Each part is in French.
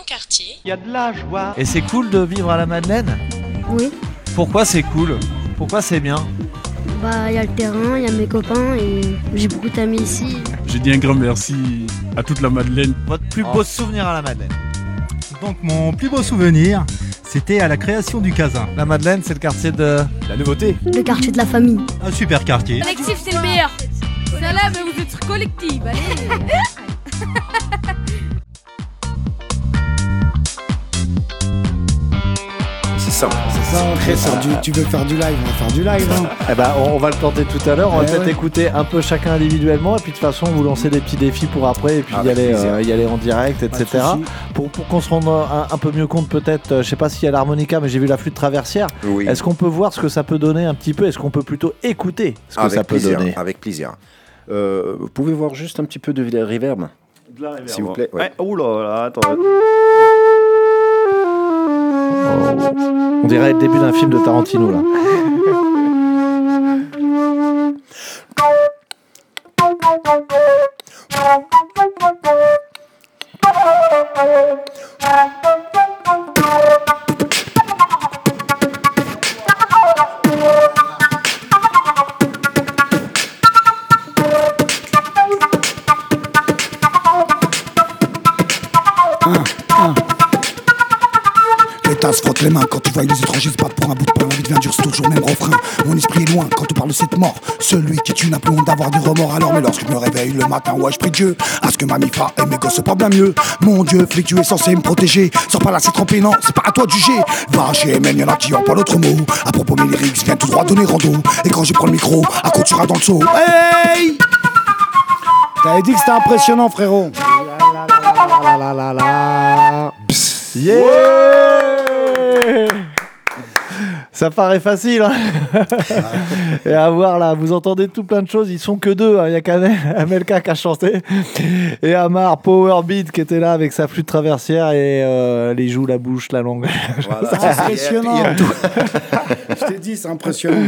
mon quartier. Il y a de la joie. Et c'est cool de vivre à la Madeleine? Oui. Pourquoi c'est cool? Pourquoi c'est bien? Bah, il y a le terrain, il y a mes copains et j'ai beaucoup d'amis ici. J'ai dit un grand merci à toute la Madeleine. Votre plus beau souvenir à la Madeleine Donc mon plus beau souvenir, c'était à la création du Casin. La Madeleine, c'est le quartier de la nouveauté. Le quartier de la famille. Un super quartier. Collectif, c'est le meilleur. Ça là, mais vous êtes collectif, allez. C'est ça. C'est ça, très faire du- tu veux faire du live, on va faire du live. hein. Eh ben, on, on va le tenter tout à l'heure. On va Eh peut-être ouais. écouter un peu chacun individuellement. Et puis de toute façon, vous lancez des petits défis pour après. Et puis y Avec aller, euh, y aller en direct, etc. Pour, pour qu'on se rende un, un peu mieux compte, peut-être, euh, je sais pas s'il y a l'harmonica, mais j'ai vu la flûte traversière. Oui. Est-ce qu'on peut voir ce que ça peut donner un petit peu? Est-ce qu'on peut plutôt écouter ce que avec ça peut plaisir, donner? Avec plaisir. Euh, vous pouvez voir juste un petit peu de reverb De la S'il vous plaît, ouais. Oh là là, attends. On dirait le début d'un film de Tarantino là. Celui qui tue n'a plus honte d'avoir des remords. Alors, mais lorsque je me réveille le matin, ouais, je prie Dieu. À ce que ma mifa et mes gosses se portent bien mieux. Mon Dieu, flic, tu es censé me protéger. Sors pas là, c'est trempé, non, c'est pas à toi de juger. Va chez MM, y'en a qui ont pas l'autre mot. À propos, mes lyrics viennent tout droit donner rando. Et quand je prends le micro, à quoi tu dans le seau. Hey! T'avais dit que c'était impressionnant, frérot. La, la, la, la. Yeah Ça paraît facile. hein. Et à voir là, vous entendez tout plein de choses. Ils sont que deux. hein. Il y a qu'Amelka qui a chanté et Amar Powerbeat qui était là avec sa flûte traversière et euh, les joues, la bouche, la langue. C'est impressionnant. Je t'ai dit, c'est impressionnant.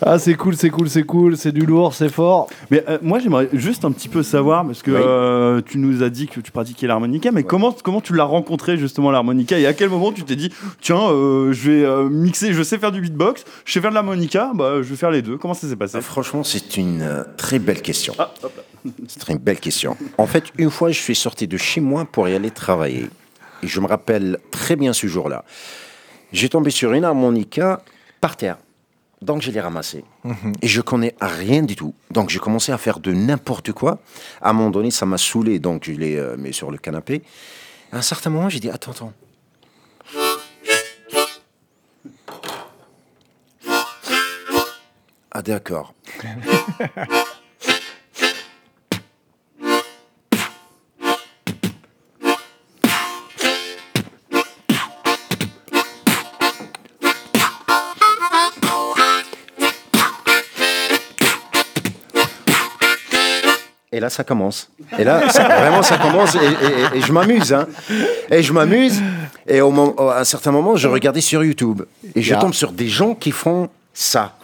Ah, c'est cool, c'est cool, c'est cool. C'est du lourd, c'est fort. Mais euh, moi, j'aimerais juste un petit peu savoir, parce que Oui. euh, tu nous as dit que tu pratiquais l'harmonica, mais comment, comment tu l'as rencontré justement l'harmonica et à quel moment tu t'es dit, tiens, euh, je vais euh, mixer, je sais faire du beatbox, je sais faire de l'harmonica, bah, je vais faire les deux. Comment ça s'est passé? Euh, Franchement, c'est une euh, très belle question. Ah. C'est une très belle question. En fait, une fois, je suis sorti de chez moi pour y aller travailler. Et je me rappelle très bien ce jour-là. J'ai tombé sur une harmonica par terre. Donc, je l'ai ramassée. Et je connais rien du tout. Donc, j'ai commencé à faire de n'importe quoi. À un moment donné, ça m'a saoulé. Donc, je l'ai euh, mis sur le canapé. À un certain moment, j'ai dit Attends, attends. Ah, d'accord. Et là, ça commence. Et là, ça- vraiment, ça commence. Et, et- et je m'amuse. hein. Et je m'amuse. Et au à un certain moment, je regardais sur YouTube. Et je Yeah. tombe sur des gens qui font ça.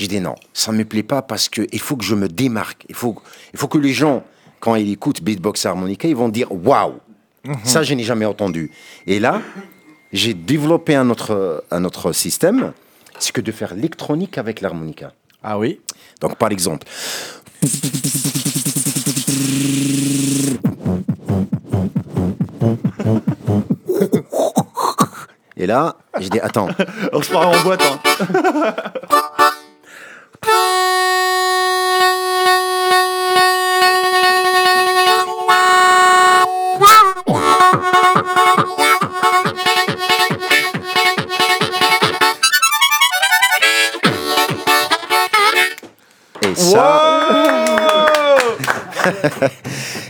J'ai dit non, ça ne me plaît pas parce qu'il faut que je me démarque. Il faut, il faut que les gens, quand ils écoutent Beatbox Harmonica, ils vont dire waouh, ça, je n'ai jamais entendu. Et là, j'ai développé un autre, un autre système c'est que de faire l'électronique avec l'harmonica. Ah oui? Donc, par exemple. Et là, j'ai dit, attends, On se part en boîte. hein. et ça,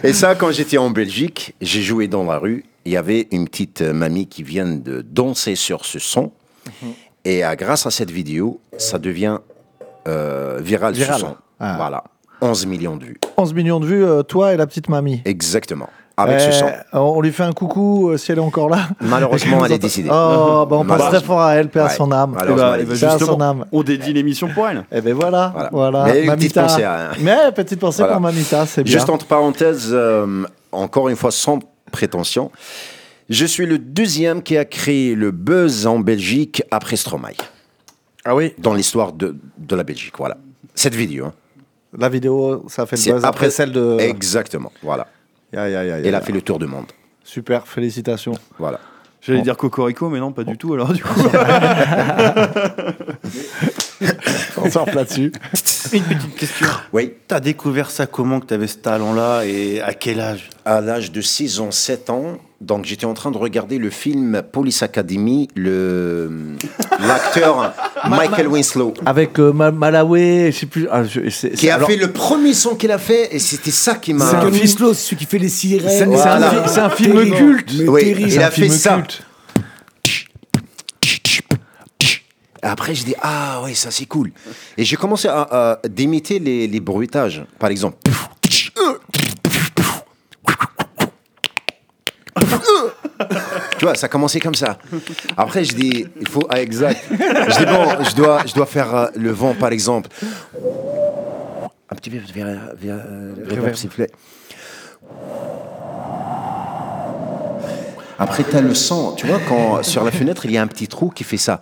et ça, quand j'étais en Belgique, j'ai joué dans la rue. Il y avait une petite euh, mamie qui vient de danser sur ce son. Et euh, grâce à cette vidéo, ça devient euh, viral, Viral. ce son. Ah. Voilà. 11 millions de vues. 11 millions de vues, euh, toi et la petite mamie. Exactement. Avec Euh, ce son. On lui fait un coucou euh, si elle est encore là. Malheureusement, elle est décédée. Oh, bah on pense très fort à elle, paix à son âme. Eh bah, elle eh justement, son âme. on dédie l'émission pour elle. Et ben voilà, Voilà. voilà. Mais une petite Mamita. pensée à- Mais petite pensée Voilà. pour Mamita, c'est bien. Juste entre parenthèses, euh, encore une fois, sans prétention, Je suis le deuxième qui a créé le buzz en Belgique après Stromae. Ah oui Dans l'histoire de, de la Belgique, voilà. Cette vidéo. hein. La vidéo, ça a fait le buzz après, celle de. Exactement, voilà. Ya, ya, ya, ya, Elle a ya. fait le tour du monde. Super, félicitations. Voilà. J'allais Bon. dire Cocorico, mais non, pas du tout. Alors, du coup, On sort là-dessus. Une petite question. Oui. T'as découvert ça comment que t'avais ce talent-là et à quel âge? À l'âge de 6 ans, 7 ans, donc j'étais en train de regarder le film Police Academy, le l'acteur Michael Winslow, Avec euh, Ma- Malawi, je sais plus. ah, je- c'est- qui c'est- a alors, fait le premier son qu'il a fait, et c'était ça qui C'est m'a. un Michael film- Winslow, c'est celui qui fait les c'est sirènes. c'est un, Voilà. fi- c'est un film Terrible. culte. Mais Oui, terrible. il C'est a un fait film ça. culte. Après, j'ai dit, ah ouais, ça c'est cool. Et j'ai commencé à, à d'imiter les, les bruitages. Par exemple. Tu vois, ça a commencé comme ça. Après, je dis, il faut, ah, exact. Je dis, bon, je dois, je dois faire euh, le vent, par exemple. Un petit peu vers, vers, euh, reverb, s'il vous plaît. Après, tu as le son. Tu vois, quand sur la fenêtre, il y a un petit trou qui fait ça.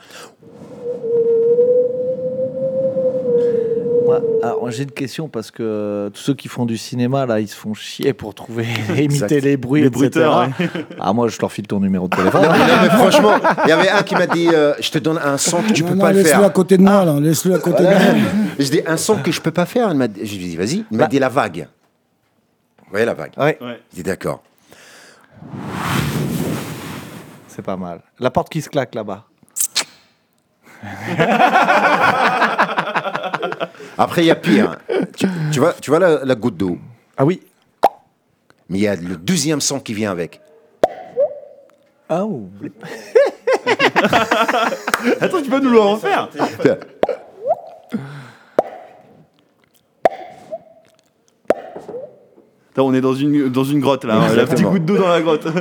Alors, j'ai une question parce que euh, tous ceux qui font du cinéma, là, ils se font chier pour trouver, imiter les bruits, Les etc. bruiteurs, Ah, moi, je leur file ton numéro de téléphone. Non, mais franchement, il y avait un qui m'a dit euh, Je te donne un son que tu Non, peux non, pas le laisse-le à faire. côté de moi, là. Laisse-le à côté de moi. Je dis Un son que je peux pas faire. Il m'a dit- Je lui ai dit Vas-y. Il m'a Bah. dit La vague. Vous voyez la vague ouais, ouais. Je dis D'accord. c'est pas mal. La porte qui se claque là-bas. Après, il y a pire. tu, tu vois, tu vois la, la goutte d'eau? Ah oui. Mais il y a le deuxième son qui vient avec. Ah oh. Attends, tu peux nous le refaire Attends, on est dans une, dans une grotte là, hein, la petite goutte d'eau dans la grotte.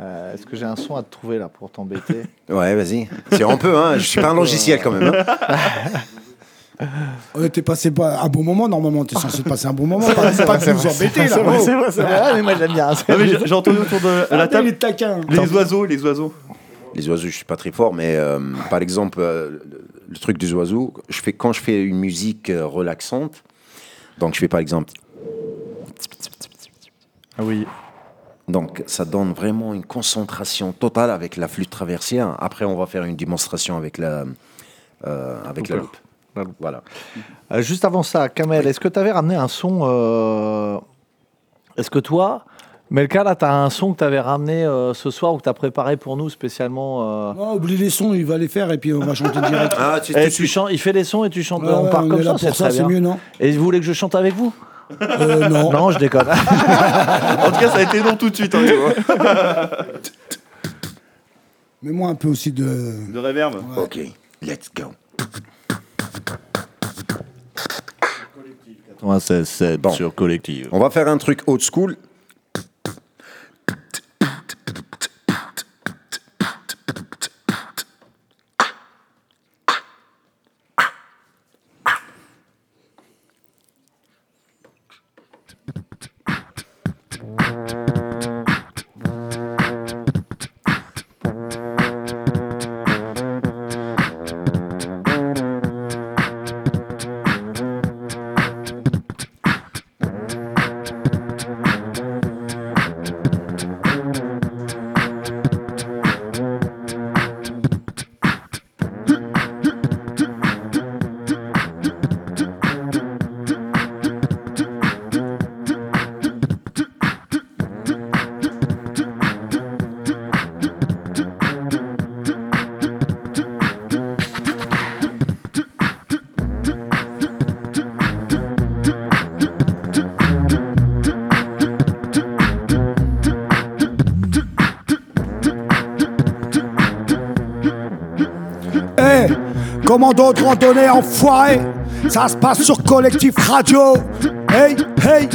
Euh, Est-ce que j'ai un son à te trouver là pour t'embêter? Ouais, vas-y. Si on peut, hein. Je suis pas un logiciel quand même. hein. Ouais, T'es passé pas un bon moment, normalement. T'es censé passer un bon moment. Pas, pas de nous embêter, là. C'est vrai, c'est vrai. Ah, mais moi j'aime bien. J'ai entendu autour de la table les taquins. les oiseaux, les oiseaux. Les oiseaux, je suis pas très fort, mais euh, par exemple, euh, le, le truc des oiseaux, je fais, quand je fais une musique euh, relaxante, donc je fais par exemple. Ah oui. Donc, ça donne vraiment une concentration totale avec la flûte traversière. Après, on va faire une démonstration avec la, euh, avec la Loupe. Voilà. Euh, juste avant ça, Kamel, est-ce que tu avais ramené un son euh, Est-ce que toi, Melka, là, tu as un son que tu avais ramené euh, ce soir ou que tu as préparé pour nous spécialement euh, Non, oublie les sons, il va les faire et puis on va chanter direct. Ah, tu, eh, tu- tu chantes, Il fait les sons et tu chantes. Ouais, on ouais, part on comme ça, c'est pour ça, très c'est bien. mieux, non Et vous voulez que je chante avec vous? Euh, Non. Non, je déconne. En tout cas, ça a été non tout de suite. hein, tu vois. Mets-moi un peu aussi de. De réverb. Ok, let's go. 96 Bon. sur Collective. On va faire un truc old school. Comment d'autres randonnées enfoirés Ça se passe sur Collectif Radio. Hey, hey.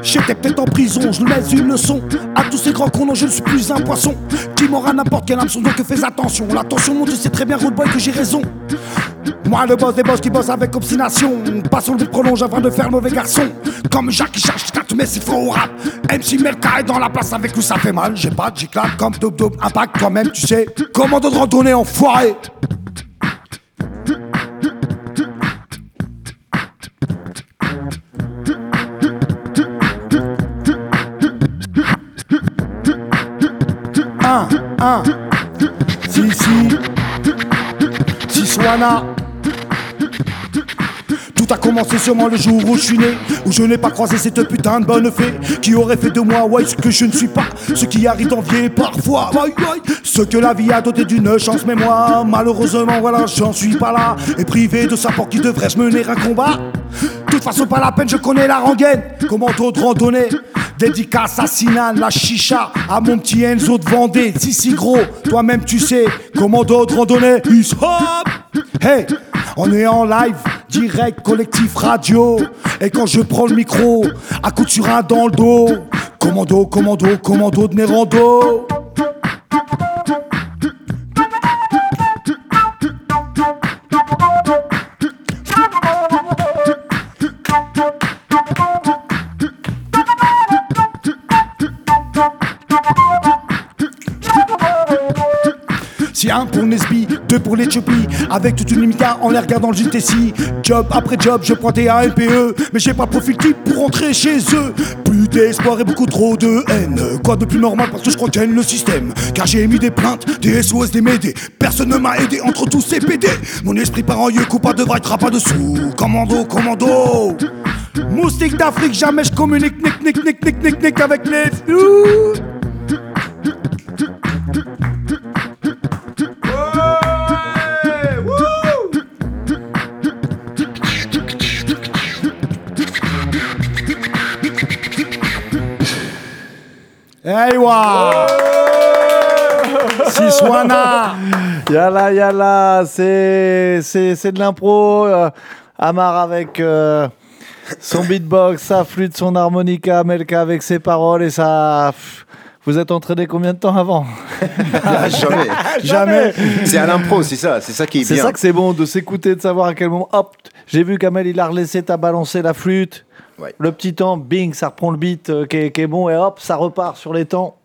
J'étais peut-être en prison, je laisse une leçon. À tous ces grands cons, je ne suis plus un poisson. Qui m'aura n'importe quelle hameçon, donc fais attention. L'attention, mon Dieu, c'est très bien, Road Boy, que j'ai raison. Moi le boss des boss qui bosse avec obstination Pas sur le prolonge afin de faire mauvais garçon Comme Jacques qui cherche quatre mais c'est faux au rap MC Melka est dans la place avec nous ça fait mal J'ai pas j'éclate comme Dope Dope Impact toi-même tu sais Commando de randonnée enfoiré? Un, un Si, si Si Swana tout a commencé sûrement le jour où je suis né, où je n'ai pas croisé cette putain de bonne fée qui aurait fait de moi, ouais, ce que je ne suis pas, ce qui arrive d'envier parfois, ouais, ouais, ce que la vie a doté d'une chance, mais moi, malheureusement, voilà, j'en suis pas là, et privé de savoir qui devrait se mener un combat. De toute façon, pas la peine, je connais la rengaine, comment d'autres randonnées. Dédicace à Sinan, la chicha, à mon petit Enzo de Vendée, si si gros, toi-même tu sais, comment d'autres randonnées. Hop Hey, on est en live, direct, collectif radio. Et quand je prends le micro, à coup de surin dans le dos. Commando, commando, commando de Nérando. Si un pour Nesby, deux pour l'Éthiopie, avec toute une limita en les regardant le JTC. Job après job, je pointais à MPE, mais j'ai pas le profil type pour rentrer chez eux. Plus d'espoir et beaucoup trop de haine. Quoi de plus normal parce que je crois le système? Car j'ai émis des plaintes, des SOS, des médés. Personne ne m'a aidé entre tous ces PD. Mon esprit part en yeux, coupa de vrai, pas dessous. Commando, commando. Moustique d'Afrique, jamais je communique, nick, nick, nick, nick, nick, nick avec les flous. Eywa Siswana Yalla, yalla, c'est, c'est, c'est de l'impro. euh, Amar avec euh, son beatbox, sa flûte, son harmonica, Melka avec ses paroles et pff, Vous êtes entraîné combien de temps avant Ah, jamais. Jamais. C'est à l'impro, c'est ça. C'est ça qui est, C'est bien. ça que c'est bon, de s'écouter, de savoir à quel moment. Hop, j'ai vu qu'Amel, il a relaissé, t'as balancé la flûte. Ouais. Le petit temps, bing, ça reprend le beat euh, qui, est, qui est bon et hop, ça repart sur les temps.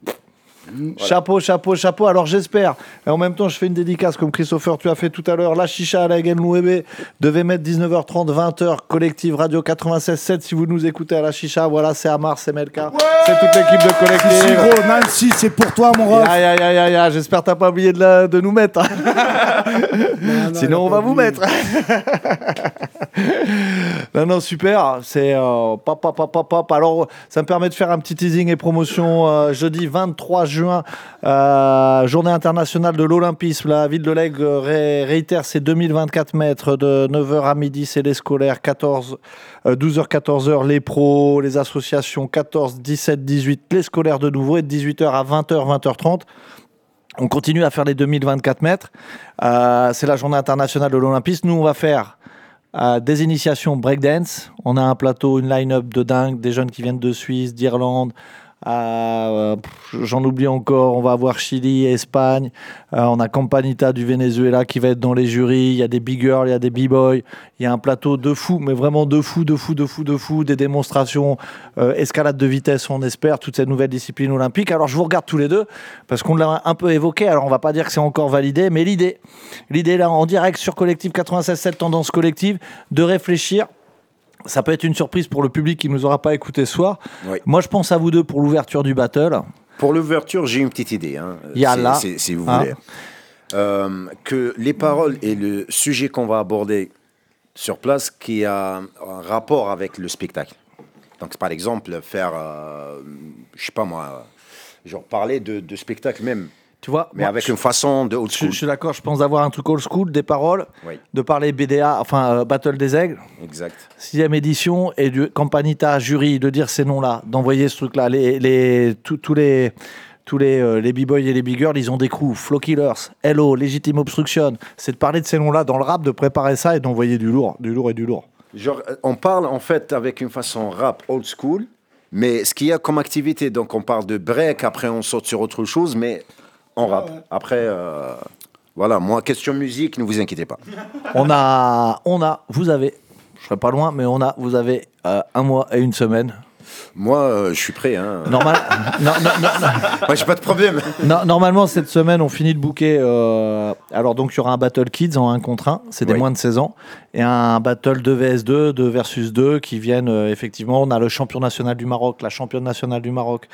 Chapeau, chapeau, chapeau. Alors j'espère. Et en même temps, je fais une dédicace comme Christopher, tu as fait tout à l'heure. La chicha à la Genlouébé devait mettre 19h30, 20h. Collective Radio 96.7. Si vous nous écoutez à la chicha, voilà, c'est Amar, c'est Melka. C'est toute l'équipe de Si Collective. gros, Nancy, c'est pour toi mon ref. Aïe, aïe, aïe, aïe, aïe. J'espère que t'as pas oublié de, la- de nous mettre. Sinon, on va vous mettre. non, non, super. C'est euh, pop, pop, pop, pop. Alors, ça me permet de faire un petit teasing et promotion. euh, jeudi 23 juin, euh, journée internationale de l'Olympisme. La ville de euh, ré- réitère ses 2024 mètres de 9h à midi. C'est les scolaires. 14, euh, 12h, 14h, les pros, les associations. 14, 17, 18, les scolaires de nouveau. Et de 18h à 20h, 20h30. On continue à faire les 2024 mètres. C'est la journée internationale de l'Olympisme. Nous, on va faire des initiations breakdance. On a un plateau, une line-up de dingue, des jeunes qui viennent de Suisse, d'Irlande. Euh, pff, J'en oublie encore. On va avoir Chili, Espagne. Euh, on a Campanita du Venezuela qui va être dans les jurys. Il y a des big girls, il y a des b-boys. Il y a un plateau de fou, mais vraiment de fou, de fou, de fou, de fou. Des démonstrations, euh, escalade de vitesse, on espère, toute cette nouvelle discipline olympique. Alors je vous regarde tous les deux parce qu'on l'a un peu évoqué. Alors on va pas dire que c'est encore validé, mais l'idée, l'idée là en direct sur Collective 96.7 Tendance Collective, de réfléchir. Ça peut être une surprise pour le public qui nous aura pas écouté ce soir. Oui. Moi, je pense à vous deux pour l'ouverture du battle. Pour l'ouverture, j'ai une petite idée. Hein. Yalla. Si, vous Hein. voulez. Euh, que les paroles et le sujet qu'on va aborder sur place qui a un rapport avec le spectacle. Donc, par exemple, faire, euh, je sais pas moi, genre parler de, de spectacle même, Tu vois, mais moi, avec je- une façon de old school. je suis d'accord, je pense d'avoir un truc old school, des paroles, Oui, de parler BDA, enfin euh, Battle des Aigles, exact. sixième édition, et du Campanita jury, de dire ces noms-là, d'envoyer ce truc-là. Les, les, tous- les, tous les, euh, les b-boys et les big girls, ils ont des crews, Flow Killers, Hello, Legitime Obstruction. C'est de parler de ces noms-là dans le rap, de préparer ça et d'envoyer du lourd, du lourd et du lourd. Genre, euh, on parle en fait avec une façon rap old school, mais ce qu'il y a comme activité, donc on parle de break, après on saute sur autre chose, mais on rap. Après, euh, Voilà, moi, question musique, ne vous inquiétez pas. On a, on a, vous avez, je serai pas loin, mais on a, vous avez euh, un mois et une semaine. Moi, euh, je suis prêt. Hein. Normal, non, non, non, non. Moi, j'ai pas de problème. Normalement, cette semaine, on finit de booker. euh, alors, donc, il y aura un Battle Kids en 1 contre 1, c'est des Oui. moins de 16 ans, et un Battle 2 vs 2, 2 versus 2, qui viennent euh, effectivement. On a le champion national du Maroc, la championne nationale du Maroc.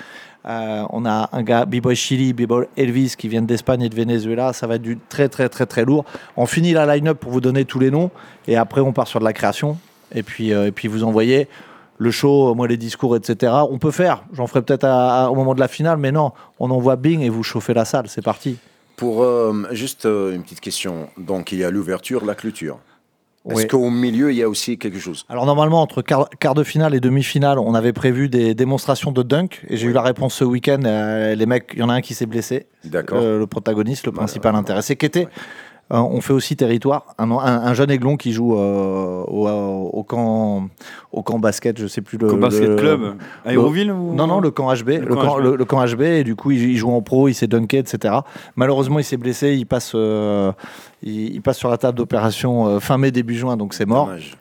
Euh, on a un gars, B-Boy Chili, B-Boy Elvis, qui viennent d'Espagne et de Venezuela. Ça va être du très, très, très, très lourd. On finit la line-up pour vous donner tous les noms, et après, on part sur de la création. Et puis, euh, et puis vous envoyez le show, moi les discours, etc. On peut faire, j'en ferai peut-être au moment de la finale, mais non, on envoie Bing et vous chauffez la salle, c'est parti. Pour euh, juste euh, une petite question. Donc, il y a l'ouverture, la clôture. Est-ce Oui. qu'au milieu, il y a aussi quelque chose? Alors normalement, entre quart, quart de finale et demi-finale, on avait prévu des démonstrations de dunk, et j'ai eu la réponse ce week-end. euh, les mecs, il y en a un qui s'est blessé, D'accord. euh, le protagoniste, le principal intéressé, qui était... euh, on fait aussi territoire, un, un- un jeune aiglon qui joue euh, au, au camp, au camp basket, je sais plus le. Basket le- club. À Aéroville ou... Non, non, le camp HB. Le, camp camp, HB. le- le camp HB, et du coup, il, il joue en pro, il s'est dunké, etc. Malheureusement, il s'est blessé, il passe, euh, il, il passe sur la table d'opération euh, fin mai, début juin, donc c'est mort. Dommage.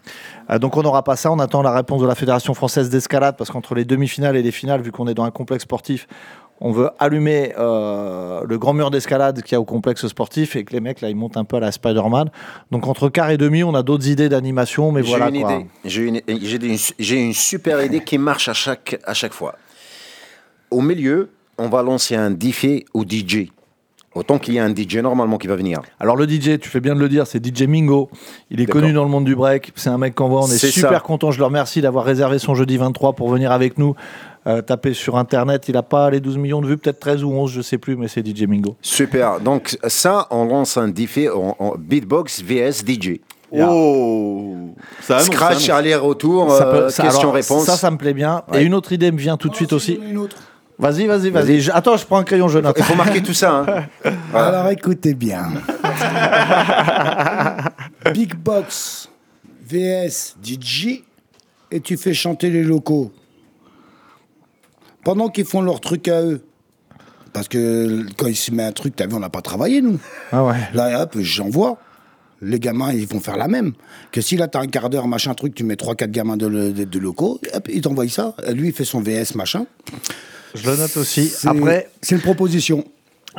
Euh, donc on n'aura pas ça, on attend la réponse de la Fédération française d'escalade, parce qu'entre les demi-finales et les finales, vu qu'on est dans un complexe sportif, on veut allumer euh, le grand mur d'escalade qu'il y a au complexe sportif et que les mecs là ils montent un peu à la Spider-Man. Donc entre quart et demi, on a d'autres idées d'animation, mais J'ai voilà une quoi. idée. J'ai une, j'ai j'ai super idée qui marche à chaque, à chaque fois. Au milieu, on va lancer un défi au DJ. Autant qu'il y a un DJ normalement qui va venir. Alors le DJ, tu fais bien de le dire, c'est DJ Mingo. Il est connu dans le monde du break. C'est un mec qu'on voit. On est, super ça. content. Je le remercie d'avoir réservé son jeudi 23 pour venir avec nous. Euh, taper sur internet, il a pas les 12 millions de vues, peut-être 13 ou 11, je sais plus, mais c'est DJ Mingo. Super. Donc ça, on lance un défi en, en beatbox vs DJ. Oh Ça annonce, Scratch, Ça peut- euh, question-réponse. Ça, ça me plaît bien. Et une autre idée me vient tout de suite aussi. Une autre. Vas-y, vas-y, vas-y. Je- Attends, je prends un crayon, je note. Il faut marquer tout ça. hein. Alors écoutez bien. Big Box VS DJ et tu fais chanter les locaux. Pendant qu'ils font leur truc à eux. Parce que quand il se met un truc, t'as vu, on n'a pas travaillé nous. Ah ouais. Là, hop, j'envoie. Les gamins, ils vont faire la même. Que si là, t'as un quart d'heure, machin truc, tu mets 3-4 gamins de, le- de- de locaux, hop, ils t'envoient ça. Lui, il fait son VS, machin. Je le note aussi. Après, C'est une proposition.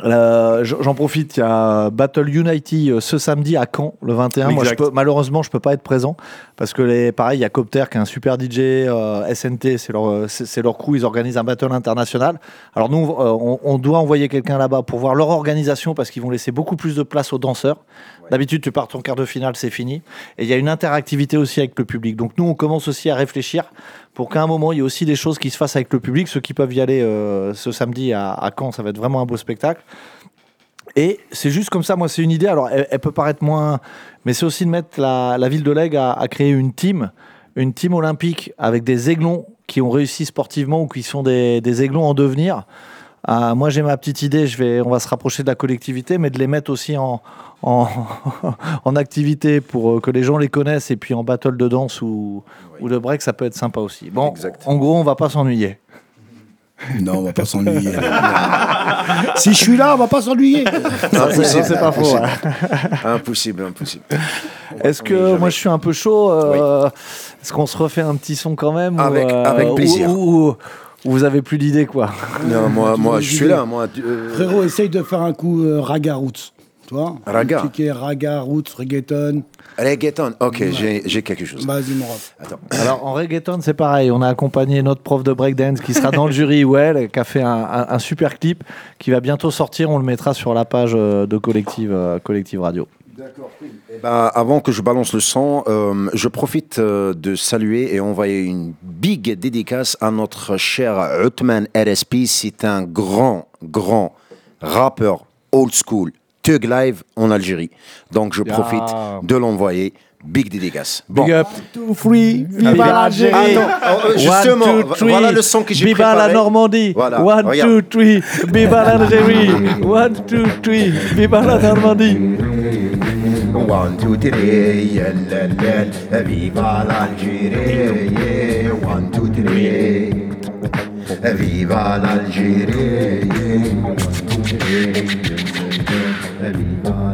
Euh, J'en profite, il y a Battle Unity euh, ce samedi à Caen, le 21. Moi, je peux, malheureusement, je peux pas être présent parce que les, pareil, il y a Copter qui est un super DJ, euh, SNT, c'est leur, c'est leur crew, ils organisent un battle international. Alors nous, euh, on, on doit envoyer quelqu'un là-bas pour voir leur organisation parce qu'ils vont laisser beaucoup plus de place aux danseurs. D'habitude, tu pars ton quart de finale, c'est fini. Et il y a une interactivité aussi avec le public. Donc nous, on commence aussi à réfléchir pour qu'à un moment, il y ait aussi des choses qui se fassent avec le public. Ceux qui peuvent y aller euh, ce samedi à, Caen, ça va être vraiment un beau spectacle. Et c'est juste comme ça, moi, c'est une idée. Alors, elle, peut paraître moins. Mais c'est aussi de mettre la, ville de Lègue à, à créer une team, une team olympique avec des aiglons qui ont réussi sportivement ou qui sont des, des aiglons en devenir. Ah, moi, j'ai ma petite idée. Je vais, on va se rapprocher de la collectivité, mais de les mettre aussi en, en, en activité pour euh, que les gens les connaissent. Et puis en battle de danse ou, ou de break, ça peut être sympa aussi. Bon, en gros, on va pas s'ennuyer. Non, on va pas s'ennuyer. si je suis là, on va pas s'ennuyer. Ça, c'est- pas faux. impossible. ouais. impossible, impossible. Est-ce que moi je suis un peu chaud euh, Est-ce qu'on se refait un petit son quand même ou, Avec- euh, avec plaisir. Ou, ou- ou vous avez plus d'idées quoi Non, moi, moi, je suis là. Moi, euh, Frérot, essaye de faire un coup euh, raga roots. Tu vois Raga. Petit qui est raga roots, reggaeton. reggaeton. Ok, j'ai j'ai quelque chose. Vas-y, mon ref. Attends. Alors en reggaeton c'est pareil, on a accompagné notre prof de breakdance qui sera dans le jury, Well, qui a fait un, un- un super clip qui va bientôt sortir, on le mettra sur la page euh, de Collective, euh, Collective Radio. Eh ben, avant que je balance le son, euh, je profite euh, de saluer et envoyer une big dédicace à notre cher Othman RSP. C'est un grand, grand rappeur old school, Thug Live en Algérie. Donc je Yeah. profite de l'envoyer. Big dédicace. Bon. Big up Two, free, viva Viva l'Algérie. Euh, justement, One, two, three. voilà le son que j'ai Viva préparé. la Normandie Voilà, One, regarde. two, three Viva l'Algérie One, two, three Viva la Normandie One, two, three, viva l'Algérie, one, two, three, viva l'Algérie, one, two, three, viva l'Algérie.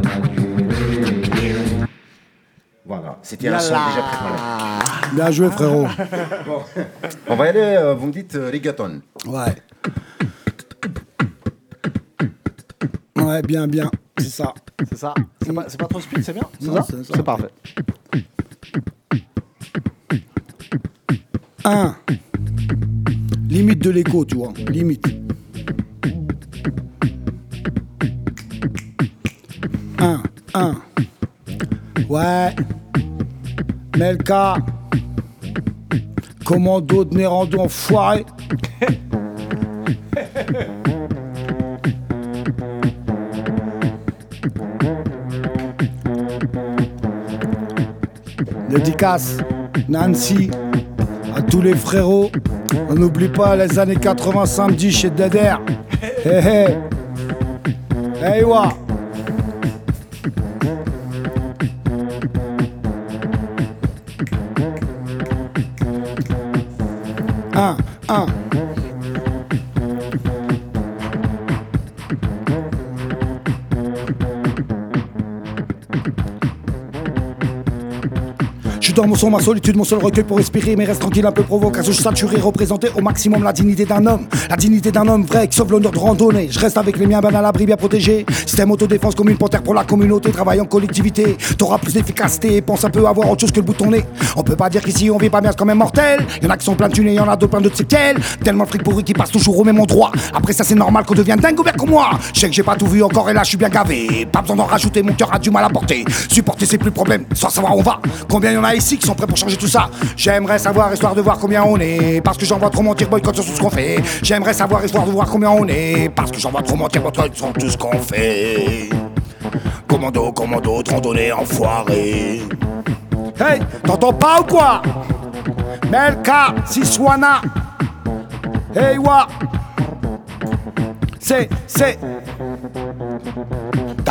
C'était un son déjà préparé. Bien joué, frérot. On va y aller, euh, vous me dites euh, reggaeton. Ouais. Ouais, bien, bien. C'est ça. C'est ça. C'est pas, c'est pas trop speed, c'est bien C'est ça c'est ça. C'est parfait. Un. Limite de l'écho, tu vois. Limite. Un, un. Ouais. Melka. Commando de Nérando enfoiré. Dédicace, Nancy, à tous les frérots. On n'oublie pas les années 80 samedi chez Deder. Hé hé. Hey wa. Mon son, ma solitude, mon seul recueil pour respirer, mais reste tranquille, un peu provocateur. Je saturé, représenté au maximum la dignité d'un homme. La dignité d'un homme vrai qui sauve l'honneur de randonnée. Je reste avec les miens, ben à l'abri, bien protégé. Système autodéfense comme une panthère pour la communauté, travaille en collectivité. T'auras plus d'efficacité, pense un peu avoir autre chose que le bout de ton nez. On peut pas dire qu'ici on vit pas bien, c'est quand même mortel. Y'en a qui sont plein de thunes et y'en a d'autres plein de séquelles. Tellement de fric pourri qui passe toujours au même endroit. Après ça, c'est normal qu'on devienne dingue ouvert comme moi. Je sais que j'ai pas tout vu encore et là, je suis bien gavé. Pas besoin d'en rajouter, mon cœur a du mal à porter. Supporter, c'est plus problème, sans savoir où on va. Combien y en a ici qui sont prêts pour changer tout ça J'aimerais savoir, histoire de voir combien on est. Parce que j'en vois trop mentir, boycott sur tout ce qu'on fait. J'aimerais savoir, histoire de voir combien on est. Parce que j'en vois trop mentir, boycott sur tout ce qu'on fait. Commando, commando, de randonnée enfoiré. Hey, t'entends pas ou quoi? Melka, Siswana. Hey, wa. C'est, c'est.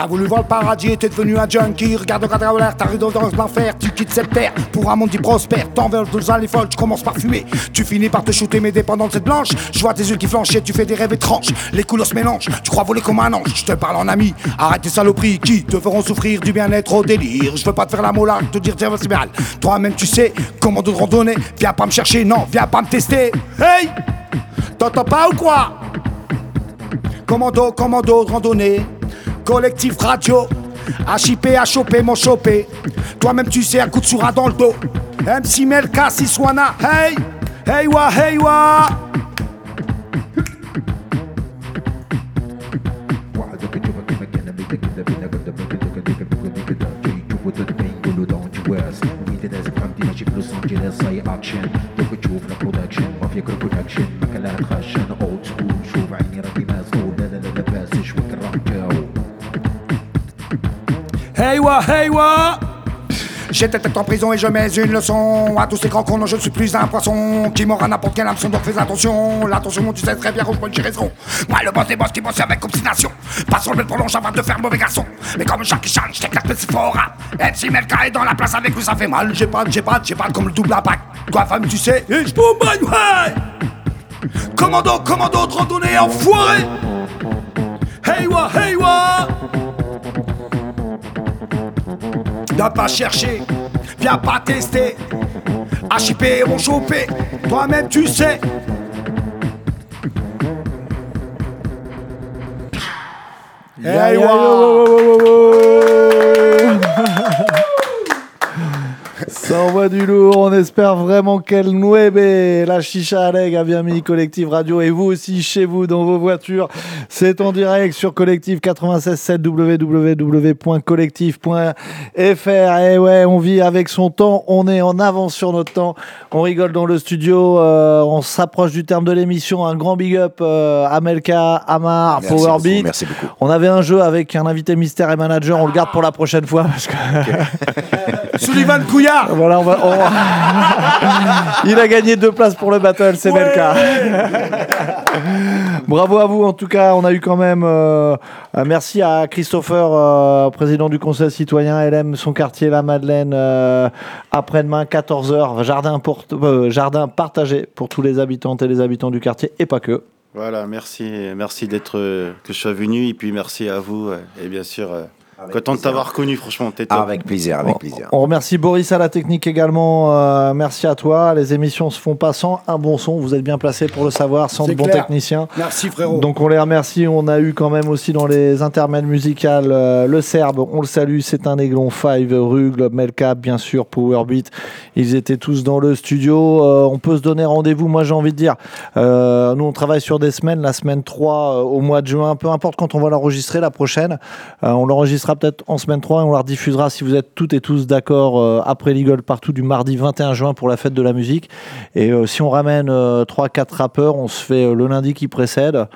T'as voulu voir le paradis et t'es devenu un junkie. Regarde le cadre l'air, t'arrives dans l'enfer. Tu quittes cette terre pour un monde qui prospère. T'envers deux les folles, tu commences par fumer. Tu finis par te shooter mes dépendantes cette blanche. Je vois tes yeux qui flanchent et tu fais des rêves étranges. Les couleurs se mélangent, tu crois voler comme un ange. Je te parle en ami, arrête tes saloperies qui te feront souffrir du bien-être au délire. Je veux pas te faire la mola, te dire tiens, c'est mal. Toi-même, tu sais comment de randonner. Viens pas me chercher, non, viens pas me tester. Hey! T'entends pas ou quoi? Commando, commando de randonnée. Collectif radio. HIP, à choper, mon chopé. Toi-même, tu sais, un coup de soura dans le dos. MC Melka, Siswana. Hey! Hey wa, hey wa! Hey wa, hey wa! J'étais peut-être en prison et je mets une leçon à tous ces grands cons. Je ne suis plus un poisson qui à n'importe quel hameçon. Donc fais attention, l'attention, tu sais très bien, rouge, bonne j'ai raison. Moi, le boss des boss qui bosse avec obstination. Pas sur le prolonge avant de faire mauvais garçon. Mais comme Jackie Chan, je t'éclate, fort. hein. MC Melka est dans la place avec lui, ça fait mal. J'ai pas, j'ai pas, j'ai pas comme le double impact. Toi, femme, tu sais, et bang, ouais! Commando, commando randonnée enfoiré! Hey wa, hey wa! Viens pas chercher, viens pas tester. HIP on chopé, toi-même tu sais. Hey. Ça envoie du lourd, on espère vraiment qu'elle nueve. La chicha Aleg a bien mis Collectif Radio et vous aussi chez vous dans vos voitures. C'est en direct sur Collectif 96.7 www.collectif.fr. Et ouais, on vit avec son temps, on est en avance sur notre temps. On rigole dans le studio, euh, on s'approche du terme de l'émission. Un grand big up euh, à Melka, Amar, Merci Powerbeat. beaucoup, merci beaucoup. On avait un jeu avec un invité mystère et manager, on le garde pour la prochaine fois parce que Sullivan Couillard. voilà, on va, on- Il a gagné deux places pour le battle, c'est Melka. Bravo à vous, en tout cas, on a eu quand même. euh, euh, merci à Christopher, euh, président du Conseil citoyen LM, son quartier, la Madeleine. euh, Après-demain, 14h, jardin, pour- euh, jardin partagé pour tous les habitantes et les habitants du quartier, et pas que. Voilà, merci, merci d'être euh, que je sois venu et puis merci à vous euh, et bien sûr euh, Content de t'avoir reconnu, franchement. T'es top. Avec plaisir, avec On- plaisir. On remercie Boris à la technique également. euh, merci à toi. Les émissions se font pas sans un bon son. Vous êtes bien placé pour le savoir, sans de bons techniciens. Merci frérot. Donc on les remercie. On a eu quand même aussi dans les intermèdes musicales euh, le Serbe. On le salue. C'est un aiglon. Five, Rugle, Melcap, bien sûr, Powerbeat. Ils étaient tous dans le studio. Euh, on peut se donner rendez-vous. Moi, j'ai envie de dire, euh, nous, on travaille sur des semaines. La semaine 3 euh, au mois de juin, peu importe quand on va l'enregistrer, la prochaine. Euh, on peut-être en semaine 3 et on la rediffusera si vous êtes toutes et tous d'accord euh, après l'Eagle partout du mardi 21 juin pour la fête de la musique. Et euh, si on ramène 3-4 rappeurs, on se fait euh, le lundi qui précède.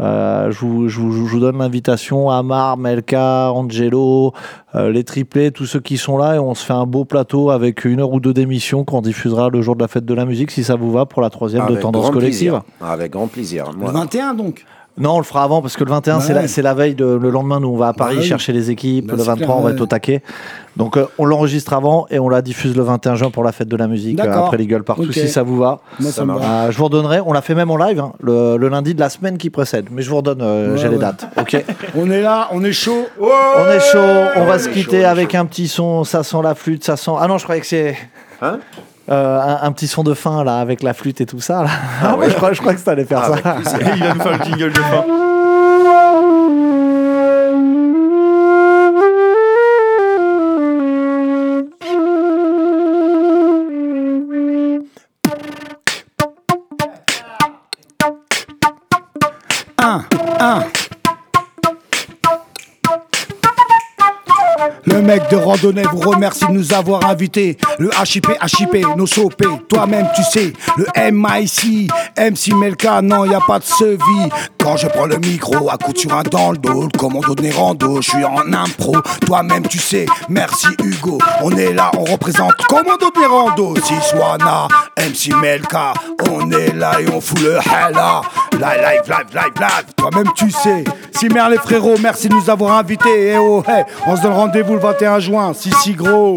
Euh, je, vous, je vous- je vous donne l'invitation Amar, Melka, Angelo, euh, les triplés, tous ceux qui sont là et on se fait un beau plateau avec une heure ou deux d'émission qu'on diffusera le jour de la fête de la musique si ça vous va pour la troisième de tendance collective. plaisir. Avec grand plaisir. Le Moi, 21 donc? Non, on le fera avant parce que le 21, c'est Ouais. la, c'est la veille de le lendemain. Nous, on va à Paris Bah oui. chercher les équipes. Bah, le c'est 23, clair, on va ouais. être au taquet. Donc, euh, on l'enregistre avant et on la diffuse le 21 juin pour la fête de la musique euh, après les gueules partout si ça vous va. Moi ça. Euh, je vous redonnerai. On l'a fait même en live hein, le, le lundi de la semaine qui précède. Mais je vous redonne. euh, Ouais, J'ai les dates. Ok. On est là, on est chaud. on est chaud. On va se quitter chaud, avec chaud. un petit son. Ça sent la flûte. Ça sent. Ah non, je croyais que c'est. Hein? Euh, un, un petit son de fin là avec la flûte et tout ça là. Ah ouais, je crois, je crois que ça allait faire Ah, ça. avec. Il va nous faire le jingle de fin. Un, un. Le mec de randonnée vous remercie de nous avoir invités. Le HIP, HIP, nos sopés. Toi-même, tu sais. Le MIC, MC Melka, non, y a pas de sevi. Quand je prends le micro, à coup sur un dans le dos. Le commando de Nérando, je suis en impro. Toi-même, tu sais. Merci Hugo. On est là, on représente commando de Nérando. Siswana, MC Melka. On est là et on fout le hella. Live, live, live, live, live. Toi-même, tu sais. Si merde les frérots, merci de nous avoir invités. Et oh, hey, on se donne rendez-vous 21 juin. Si, si gros.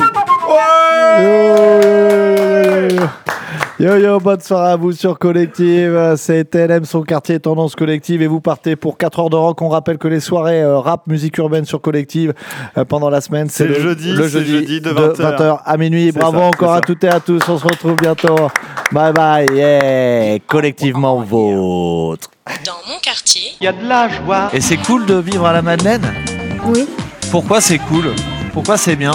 Yo yo, bonne soirée à vous sur Collective. C'est TLM, son quartier Tendance Collective. Et vous partez pour 4 heures de rock. On rappelle que les soirées euh, rap, musique urbaine sur Collective euh, pendant la semaine, C'est le jeudi, le jeudi jeudi de 20 20h à minuit. Bravo ça, encore à toutes et à tous. On se retrouve bientôt. Bye bye. Yeah. Collectivement vôtre. Dans mon quartier, Et c'est cool de vivre à la Madeleine? Oui. Pourquoi c'est cool? Pourquoi c'est bien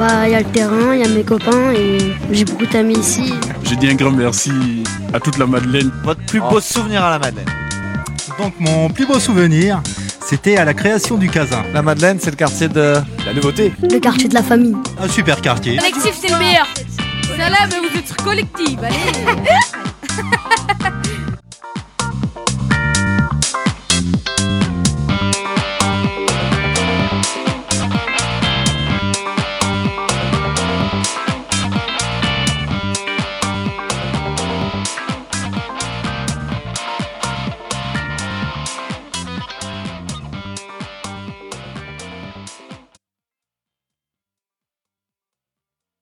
Bah, il y a le terrain, il y a mes copains et j'ai beaucoup d'amis ici. Je dis un grand merci à toute la Madeleine. Votre plus beau souvenir à la Madeleine Donc mon plus beau souvenir, c'était à la création du Casin. La Madeleine, c'est le quartier de. La nouveauté. Le quartier de la famille. Un super quartier. Collectif, c'est le meilleur. Salam, vous êtes sur collective, allez